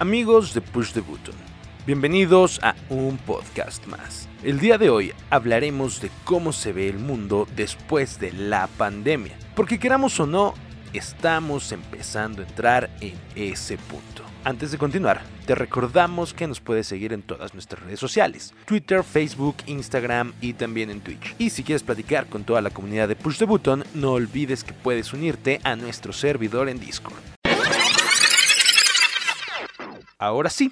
Amigos de Push the Button, bienvenidos a un podcast más. El día de hoy hablaremos de cómo se ve el mundo después de la pandemia, porque queramos o no, estamos empezando a entrar en ese punto. Antes de continuar, te recordamos que nos puedes seguir en todas nuestras redes sociales, Twitter, Facebook, Instagram y también en Twitch. Y si quieres platicar con toda la comunidad de Push the Button, no olvides que puedes unirte a nuestro servidor en Discord. Ahora sí,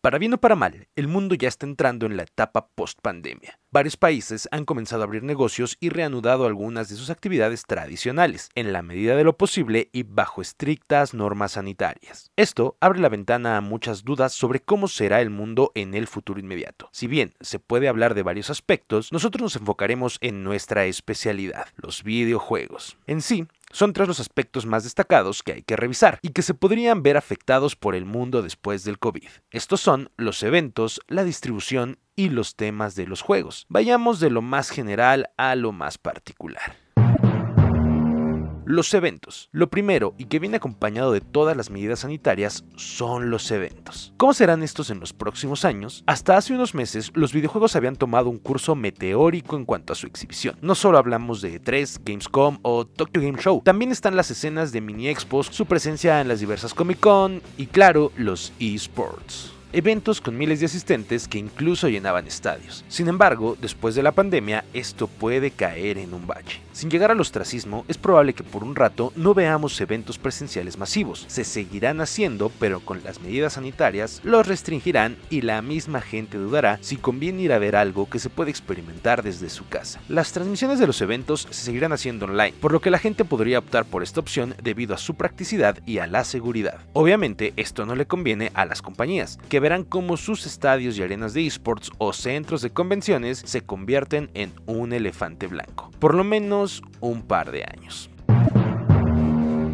para bien o para mal, el mundo ya está entrando en la etapa post-pandemia. Varios países han comenzado a abrir negocios y reanudado algunas de sus actividades tradicionales, en la medida de lo posible y bajo estrictas normas sanitarias. Esto abre la ventana a muchas dudas sobre cómo será el mundo en el futuro inmediato. Si bien se puede hablar de varios aspectos, nosotros nos enfocaremos en nuestra especialidad, los videojuegos. En sí, son tres los aspectos más destacados que hay que revisar y que se podrían ver afectados por el mundo después del COVID. Estos son los eventos, la distribución y los temas de los juegos. Vayamos de lo más general a lo más particular. Los eventos. Lo primero, y que viene acompañado de todas las medidas sanitarias, son los eventos. ¿Cómo serán estos en los próximos años? Hasta hace unos meses, los videojuegos habían tomado un curso meteórico en cuanto a su exhibición. No solo hablamos de E3, Gamescom o Tokyo Game Show, también están las escenas de mini expos, su presencia en las diversas Comic Con y claro, los esports eventos con miles de asistentes que incluso llenaban estadios. Sin embargo, después de la pandemia, esto puede caer en un bache. Sin llegar al ostracismo, es probable que por un rato no veamos eventos presenciales masivos. Se seguirán haciendo, pero con las medidas sanitarias los restringirán y la misma gente dudará si conviene ir a ver algo que se puede experimentar desde su casa. Las transmisiones de los eventos se seguirán haciendo online, por lo que la gente podría optar por esta opción debido a su practicidad y a la seguridad. Obviamente, esto no le conviene a las compañías, que verán cómo sus estadios y arenas de esports o centros de convenciones se convierten en un elefante blanco, por lo menos un par de años.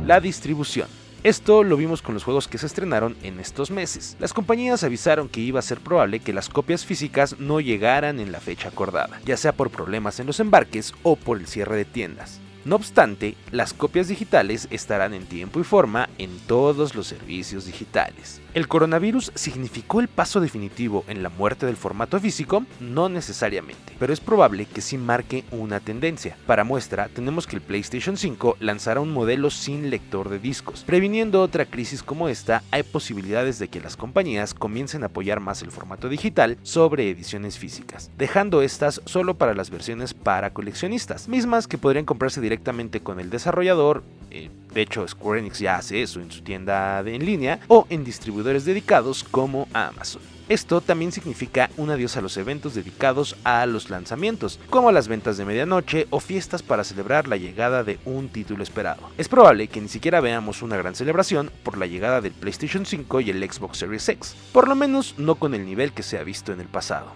La distribución. Esto lo vimos con los juegos que se estrenaron en estos meses. Las compañías avisaron que iba a ser probable que las copias físicas no llegaran en la fecha acordada, ya sea por problemas en los embarques o por el cierre de tiendas. No obstante, las copias digitales estarán en tiempo y forma en todos los servicios digitales. ¿El coronavirus significó el paso definitivo en la muerte del formato físico? No necesariamente, pero es probable que sí marque una tendencia. Para muestra, tenemos que el PlayStation 5 lanzará un modelo sin lector de discos. Previniendo otra crisis como esta, hay posibilidades de que las compañías comiencen a apoyar más el formato digital sobre ediciones físicas, dejando estas solo para las versiones para coleccionistas, mismas que podrían comprarse directamente con el desarrollador, eh, de hecho Square Enix ya hace eso en su tienda en línea, o en distribuidores dedicados como Amazon. Esto también significa un adiós a los eventos dedicados a los lanzamientos, como las ventas de medianoche o fiestas para celebrar la llegada de un título esperado. Es probable que ni siquiera veamos una gran celebración por la llegada del PlayStation 5 y el Xbox Series X, por lo menos no con el nivel que se ha visto en el pasado.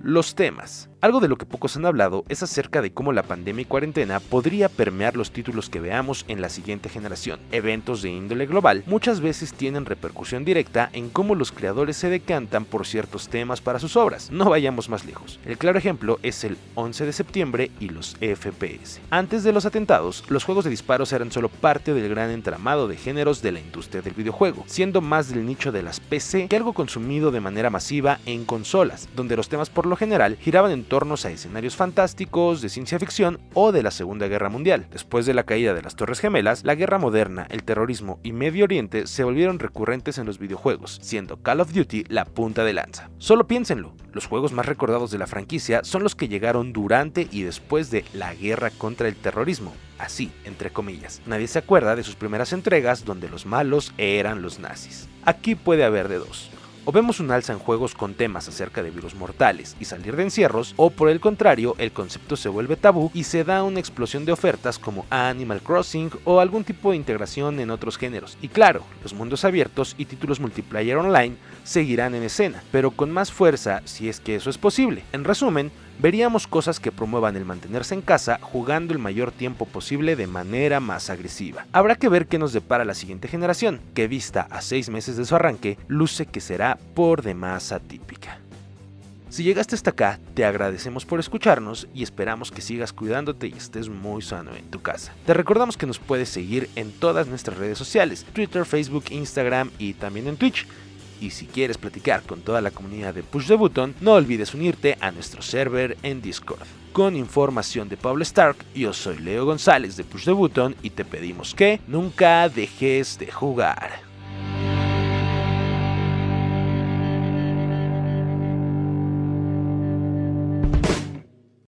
Los temas. Algo de lo que pocos han hablado es acerca de cómo la pandemia y cuarentena podría permear los títulos que veamos en la siguiente generación. Eventos de índole global muchas veces tienen repercusión directa en cómo los creadores se decantan por ciertos temas para sus obras. No vayamos más lejos. El claro ejemplo es el 11 de septiembre y los FPS. Antes de los atentados, los juegos de disparos eran solo parte del gran entramado de géneros de la industria del videojuego, siendo más del nicho de las PC que algo consumido de manera masiva en consolas, donde los temas por lo general giraban en torno a escenarios fantásticos, de ciencia ficción o de la Segunda Guerra Mundial. Después de la caída de las Torres Gemelas, la guerra moderna, el terrorismo y Medio Oriente se volvieron recurrentes en los videojuegos, siendo Call of Duty la punta de lanza. Solo piénsenlo, los juegos más recordados de la franquicia son los que llegaron durante y después de la guerra contra el terrorismo, así, entre comillas. Nadie se acuerda de sus primeras entregas donde los malos eran los nazis. Aquí puede haber de dos o vemos un alza en juegos con temas acerca de virus mortales y salir de encierros, o por el contrario, el concepto se vuelve tabú y se da una explosión de ofertas como Animal Crossing o algún tipo de integración en otros géneros. Y claro, los mundos abiertos y títulos multiplayer online seguirán en escena, pero con más fuerza si es que eso es posible. En resumen, veríamos cosas que promuevan el mantenerse en casa jugando el mayor tiempo posible de manera más agresiva. Habrá que ver qué nos depara la siguiente generación, que vista a seis meses de su arranque, luce que será por demás atípica. Si llegaste hasta acá, te agradecemos por escucharnos y esperamos que sigas cuidándote y estés muy sano en tu casa. Te recordamos que nos puedes seguir en todas nuestras redes sociales, Twitter, Facebook, Instagram y también en Twitch. Y si quieres platicar con toda la comunidad de Push the Button, no olvides unirte a nuestro server en Discord. Con información de Pablo Stark, yo soy Leo González de Push the Button y te pedimos que nunca dejes de jugar.